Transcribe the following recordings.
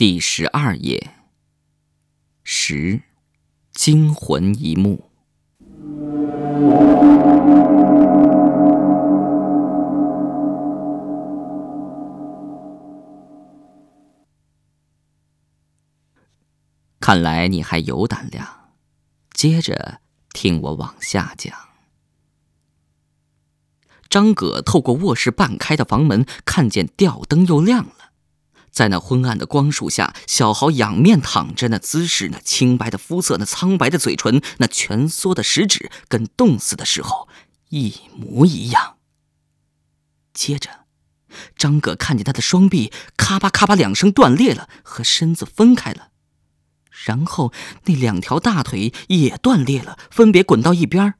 第十二页，十，惊魂一幕。看来你还有胆量，接着听我往下讲。张葛透过卧室半开的房门，看见吊灯又亮了，在那昏暗的光束下，小豪仰面躺着，那姿势，那清白的肤色，那苍白的嘴唇，那蜷缩的食指，跟冻死的时候一模一样。接着，张葛看见他的双臂咔吧咔吧两声断裂了，和身子分开了。然后那两条大腿也断裂了，分别滚到一边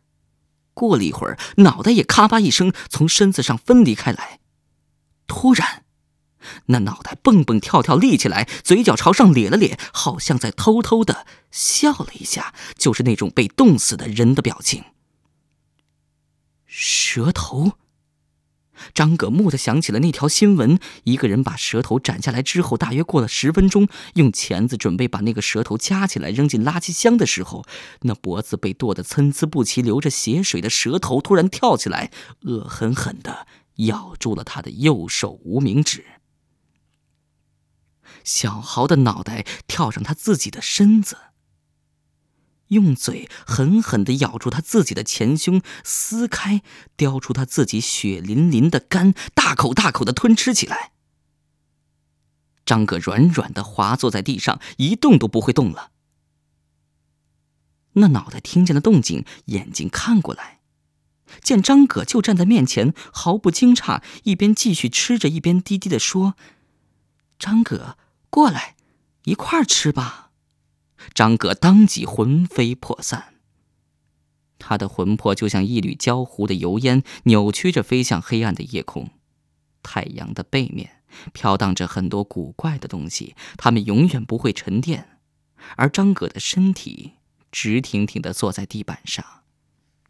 过了一会儿，脑袋也咔吧一声从身子上分离开来。突然，那脑袋蹦蹦跳跳立起来，嘴角朝上咧了咧，好像在偷偷的笑了一下，就是那种被冻死的人的表情。舌头。张葛蓦地想起了那条新闻：一个人把舌头斩下来之后，大约过了十分钟，用钳子准备把那个舌头夹起来扔进垃圾箱的时候，那脖子被剁得参差不齐、流着血水的舌头突然跳起来，恶狠狠地咬住了他的右手无名指。小豪的脑袋跳上他自己的身子。用嘴狠狠地咬住他自己的前胸，撕开，叼出他自己血淋淋的肝，大口大口地吞吃起来。张葛软软的滑坐在地上，一动都不会动了。那脑袋听见了动静，眼睛看过来，见张葛就站在面前，毫不惊诧，一边继续吃着，一边低低地说：“张葛，过来，一块儿吃吧。”张葛当即魂飞魄散，他的魂魄就像一缕焦糊的油烟，扭曲着飞向黑暗的夜空。太阳的背面飘荡着很多古怪的东西，它们永远不会沉淀。而张葛的身体直挺挺地坐在地板上，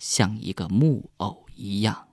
像一个木偶一样。